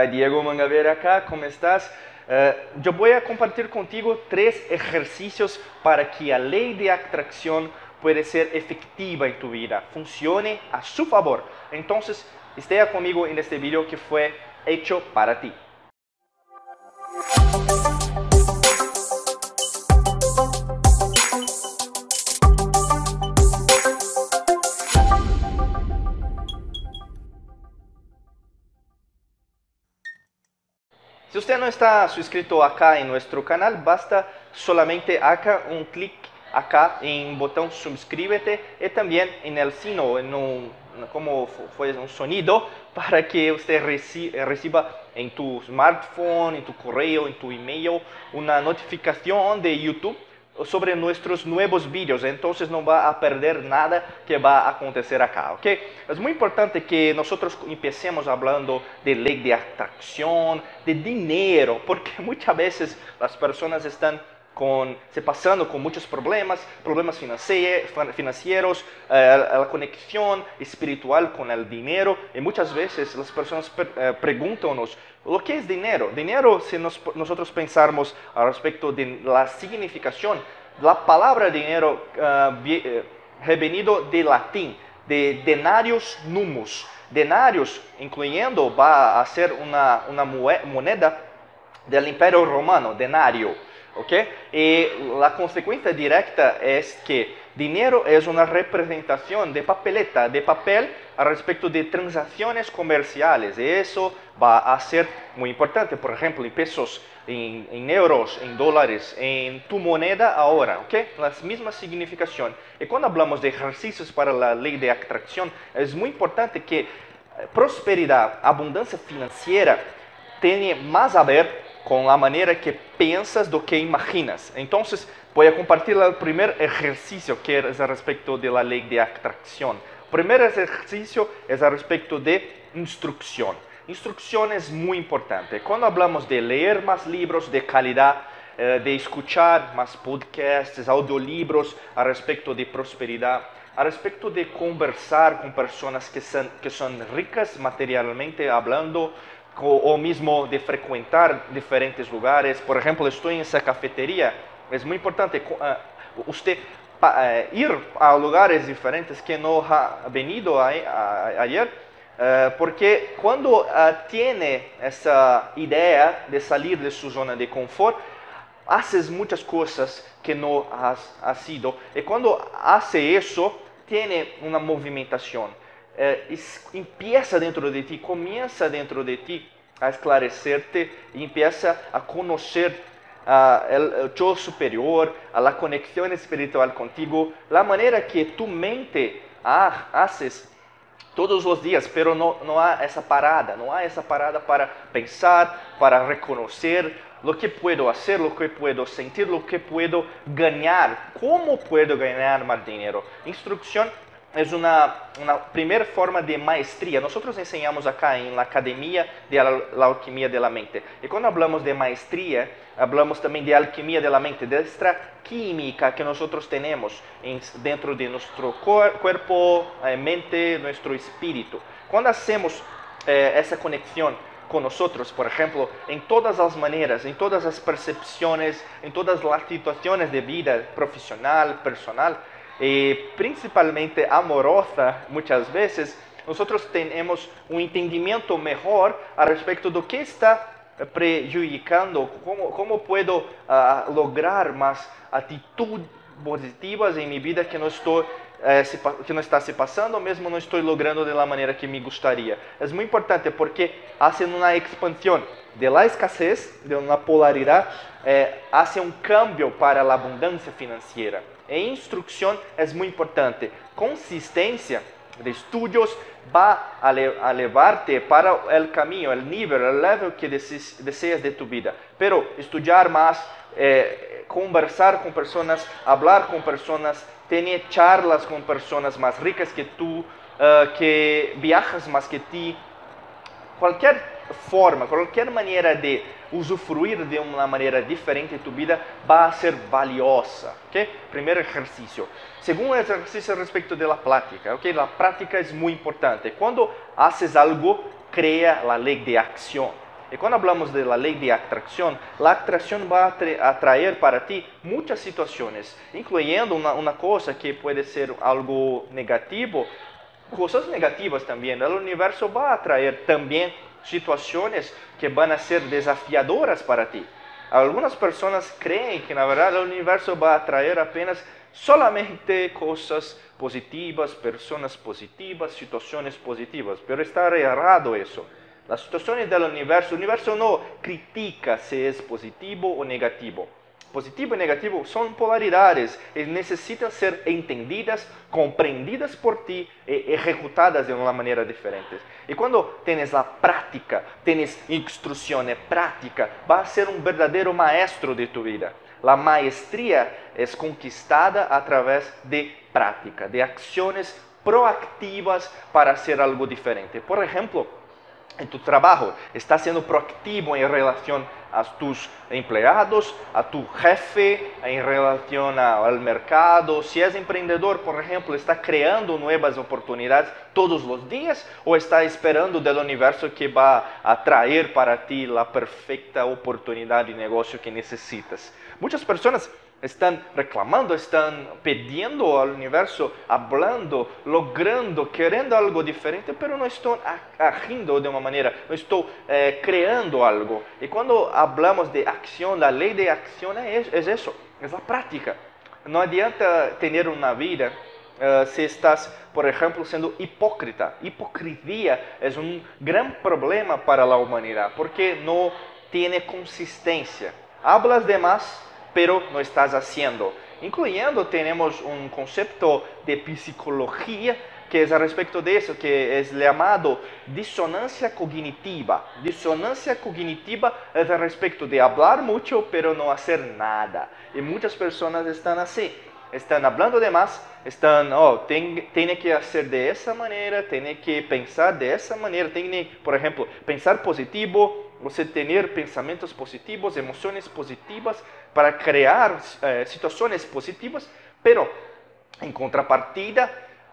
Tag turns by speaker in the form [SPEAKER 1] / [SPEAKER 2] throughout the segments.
[SPEAKER 1] Diego Mangavera acá, ¿cómo estás? Uh, yo voy a compartir contigo tres ejercicios para que la ley de atracción pueda ser efectiva en tu vida, funcione a su favor. Entonces, esté conmigo en este video que fue hecho para ti. No está suscrito acá en nuestro canal, basta solamente acá un clic acá en botón suscríbete y también en el sino, en un, como fue un sonido para que usted reciba en tu smartphone, en tu correo, en tu email una notificación de YouTube sobre nuestros nuevos vídeos, entonces no va a perder nada que va a acontecer acá, ¿ok? Es muy importante que nosotros empecemos hablando de ley de atracción, de dinero, porque muchas veces las personas están se pasando con muchos problemas, problemas financieros, eh, la conexión espiritual con el dinero, y muchas veces las personas eh, preguntan-nos, ¿lo que es dinero? Dinero, si nos, nosotros pensamos al respecto de la significación, la palabra dinero uh, venido de latín, de denarius numus. Denarius, incluyendo, va a ser una moneda del imperio romano, denario. ¿Ok? Y la consecuencia directa es que dinero es una representación de papeleta, de papel al respecto de transacciones comerciales. Y eso va a ser muy importante, por ejemplo, en pesos, en, euros, en dólares, en tu moneda ahora, ¿ok? La misma significación. Y cuando hablamos de ejercicios para la ley de atracción, es muy importante que prosperidad, abundancia financiera, tiene más a ver con la manera que piensas do que imaginas. Entonces, voy a compartir el primer ejercicio que es respecto de la ley de atracción. El primer ejercicio es al respecto de instrucción. Instrucción es muy importante. Cuando hablamos de leer más libros de calidad, eh, de escuchar más podcasts, audiolibros al respecto de prosperidad, al respecto de conversar con personas que son, que son ricas materialmente hablando, o mismo de frecuentar diferentes lugares. Por ejemplo, estoy en esa cafetería. Es muy importante uh, usted uh, ir a lugares diferentes que no ha venido a, a, ayer, uh, porque cuando tiene esa idea de salir de su zona de confort, haces muchas cosas que no has, has sido. Y cuando hace eso, tiene una movimentación é, empieza dentro de ti, começa dentro de ti a esclarecer-te e empieza a conhecer uh, o teu superior, a la conexão espiritual contigo, a maneira que tu mente ah, haces todos os dias, pero não, não há essa parada, não há essa parada para pensar, para reconhecer lo que puedo hacer, lo que puedo sentir, lo que puedo ganhar, como puedo ganhar mais dinheiro. Instrução es una, una primera forma de maestría. Nosotros enseñamos acá en la Academia de la, la, Alquimia de la Mente. Y cuando hablamos de maestría, hablamos también de alquimia de la mente, de esta química que nosotros tenemos en, dentro de nuestro cuerpo, eh, mente, nuestro espíritu. Cuando hacemos eh, esa conexión con nosotros, por ejemplo, en todas las maneras, en todas las percepciones, en todas las situaciones de vida profesional, personal, principalmente amorosa, muitas vezes, nós temos um entendimento melhor a respeito do que está prejudicando, como, como puedo uh, lograr mais atitudes positivas em minha vida que não estou eh, se, que não está se passando, ou mesmo não estou logrando da maneira que me gostaria. É muito importante porque hace uma expansão de la escassez, de uma polaridade, hace um cambio para a abundância financeira. E instrução é muito importante. Consistência de estudos vai a, levar-te para o caminho, o nível, o level que deseas de tu vida. Pero estudar mais, eh, conversar com pessoas, falar com pessoas, ter charlas com pessoas mais ricas que tu, uh, que viajas mais que ti, qualquer forma, qualquer maneira de usufruir de uma maneira diferente de tu vida vai ser valiosa, ok? Primeiro exercício. Segundo exercício a respeito da prática, ok? A prática é muito importante. Quando haces algo, crea la ley de acción. Y cuando hablamos de la ley de atracción, la atracción va a atraer para ti muchas situaciones, incluyendo una, una cosa que puede ser algo negativo, cosas negativas también. El universo va a atraer también situaciones que van a ser desafiadoras para ti. Algunas personas creen que la verdad el universo va a traer apenas solamente cosas positivas, personas positivas, situaciones positivas, pero está errado eso. Las situaciones del universo, el universo no critica si es positivo o negativo. Positivo y negativo son polaridades y necesitan ser entendidas, comprendidas por ti y ejecutadas de una manera diferente. Y cuando tienes la práctica, tienes instrucciones práctica, vas a ser un verdadero maestro de tu vida. La maestría es conquistada a través de práctica, de acciones proactivas para hacer algo diferente. Por ejemplo, en tu trabajo, estás siendo proactivo en relación a tus empleados, a tu jefe, en relación al mercado. Si es emprendedor, por ejemplo, está creando nuevas oportunidades todos los días o está esperando del universo que va a traer para ti la perfecta oportunidad de negocio que necesitas. Muchas personas están reclamando, están pidiendo al universo, hablando, logrando, queriendo algo diferente, pero no están agiendo de una manera, no están eh, algo. Y cuando hablamos de acción, la ley de es, es eso, es la práctica. No adianta tener una vida uh, si estás, por ejemplo, siendo hipócrita. Hipocresía es un gran problema para la humanidad porque no tiene consistencia. Hablas de más, pero no estás haciendo. Incluyendo tenemos un concepto de psicología que es al respecto de eso, que es llamado disonancia cognitiva. Disonancia cognitiva es al respecto de hablar mucho pero no hacer nada. Y muchas personas están así. Están hablando de más, están, oh, tiene que hacer de esa manera, tiene que pensar de esa manera, tiene, por ejemplo, pensar positivo, você tener pensamientos positivos, emociones positivas para crear eh, situaciones positivas, pero en contrapartida,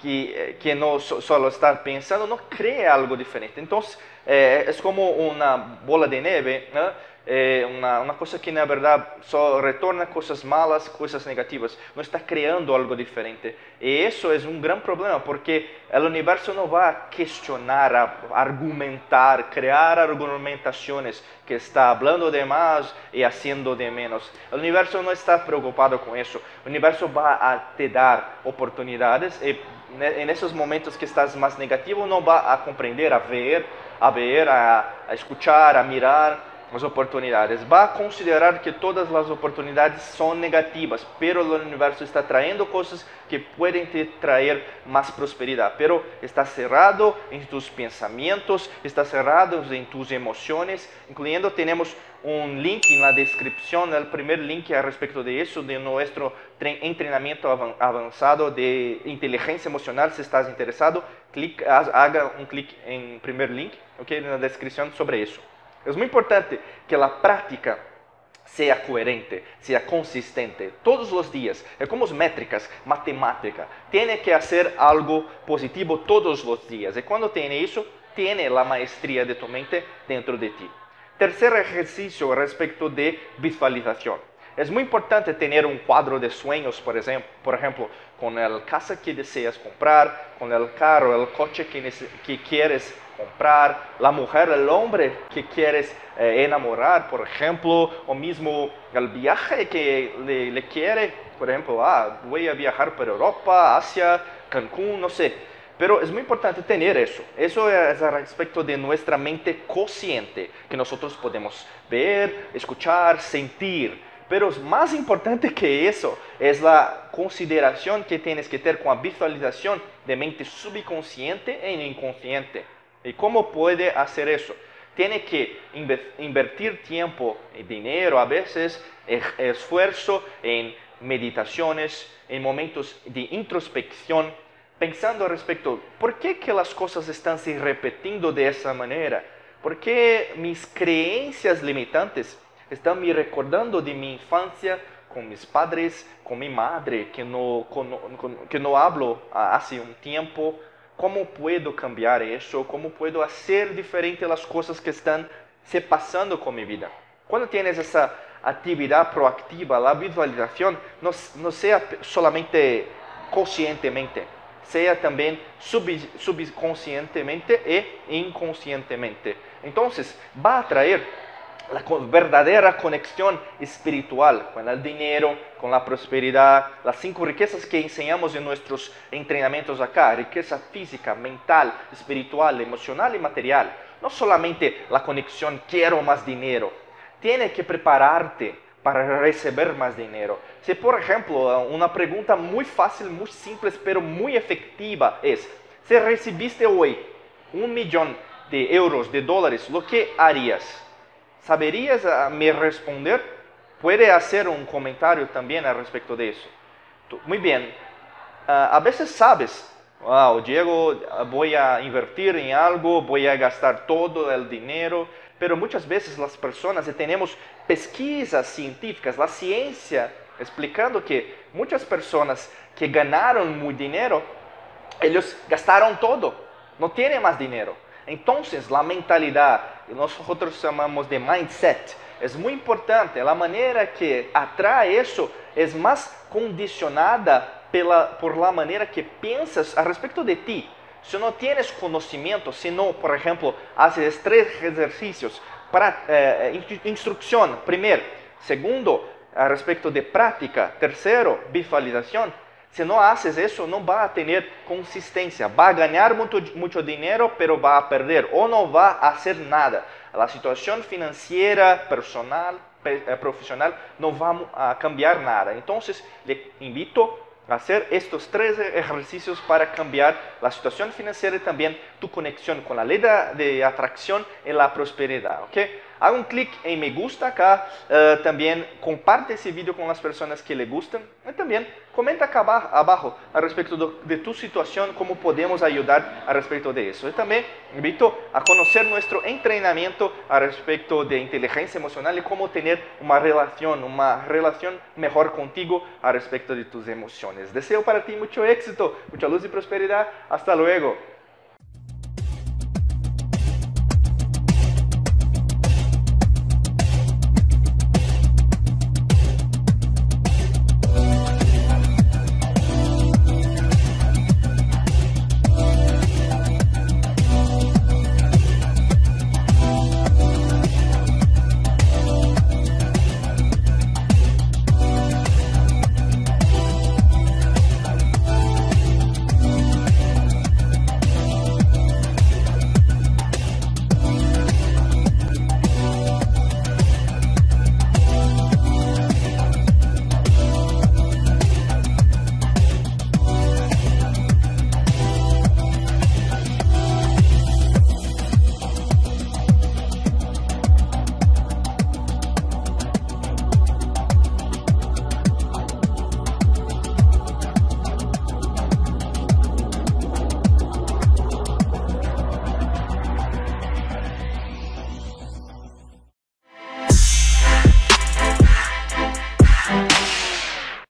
[SPEAKER 1] que, eh, que no solo está pensando, no crea algo diferente. Entonces, eh, es como una bola de nieve, ¿no? É uma, uma coisa que na verdade só retorna coisas malas, coisas negativas, não está criando algo diferente. E isso é um grande problema, porque o universo não vai questionar, argumentar, criar argumentações que está falando de mais e fazendo de menos. O universo não está preocupado com isso. O universo vai te dar oportunidades e nesses momentos que estás mais negativo não vai a compreender, a ver, a ver, a, a a mirar as oportunidades. A considerar que todas as oportunidades são negativas, pero o universo está trayendo coisas que podem te trazer mais prosperidade. Pero está cerrado em tus pensamentos, está cerrado em tus emoções, incluindo temos um link na descrição, o primeiro link a respeito de isso, de nosso treinamento avançado de inteligência emocional. Se estás interessado, clique, haga um clique em primeiro link, ok, na descrição sobre isso. Es muy importante que la práctica sea coherente, sea consistente todos los días. Es como métricas, matemática. Tiene que hacer algo positivo todos los días. Y cuando tiene eso, tiene la maestría de tu mente dentro de ti. Tercer ejercicio respecto de visualización. Es muy importante tener un cuadro de sueños, por ejemplo, por ejemplo con el casa que deseas comprar, con el carro, el coche que, quieres comprar, la mujer, el hombre que quieres eh, enamorar, por ejemplo, o mismo el viaje que le, le, quiere, por ejemplo, ah, voy a viajar por Europa, Asia, Cancún, no sé. Pero es muy importante tener eso. Eso es al respecto de nuestra mente consciente, que nosotros podemos ver, escuchar, sentir. Pero más importante que eso es la consideración que tienes que tener con la visualización de mente subconsciente e inconsciente. ¿Y cómo puede hacer eso? Tiene que invertir tiempo y dinero, a veces esfuerzo en meditaciones, en momentos de introspección, pensando respecto, ¿por qué que las cosas están se repitiendo de esa manera? ¿Por qué mis creencias limitantes están me recordando de mi infancia con mis padres, con mi madre, que no, que no hablo hace un tiempo, ¿Cómo puedo cambiar eso? ¿Cómo puedo hacer diferente las cosas que están se pasando con mi vida? Cuando tienes esa actividad proactiva, la visualización, no, no sea solamente conscientemente, sea también subconscientemente e inconscientemente. Entonces, va a traer la verdadera conexión espiritual con el dinero, con la prosperidad, las cinco riquezas que enseñamos en nuestros entrenamientos acá, riqueza física, mental, espiritual, emocional y material. No solamente la conexión quiero más dinero, tienes que prepararte para recibir más dinero. Si por ejemplo, una pregunta muy fácil, muy simple, pero muy efectiva es, si recibiste hoy un millón de euros, de dólares, ¿lo que harías? ¿Saberías ah, me responder? Puede hacer un comentario también al respecto de eso. Muy bien. Ah, a veces sabes, wow, Diego, voy a invertir en algo, voy a gastar todo el dinero, pero muchas veces las personas tenemos pesquisas científicas, la ciencia, explicando que muchas personas que ganaron muy dinero, ellos gastaron todo, no tienen más dinero. Entonces, la mentalidad, nosotros llamamos de mindset, es muy importante. La manera que atrae eso es más condicionada pela, por la manera que piensas a respecto de ti. Si no tienes conocimiento, si no, por ejemplo, haces tres ejercicios, para, eh, segundo, a respecto de práctica, tercero, visualización, si no haces eso, no va a tener consistencia. Va a ganar mucho, dinero, pero va a perder o no va a hacer nada. La situación financiera, personal, eh, profesional no va a cambiar nada. Entonces, le invito a hacer estos tres ejercicios para cambiar la situación financiera y también tu conexión con la ley de, atracción y la prosperidad. ¿okay? Haga un clic en me gusta acá, uh, también comparte ese video con las personas que le gustan y también comenta acá abajo a respecto de, tu situación, cómo podemos ayudar a respecto de eso. Y también invito a conocer nuestro entrenamiento a respecto de inteligencia emocional y cómo tener una relación, una relación mejor contigo a respecto de tus emociones. Deseo para ti mucho éxito, mucha luz y prosperidad. Hasta luego.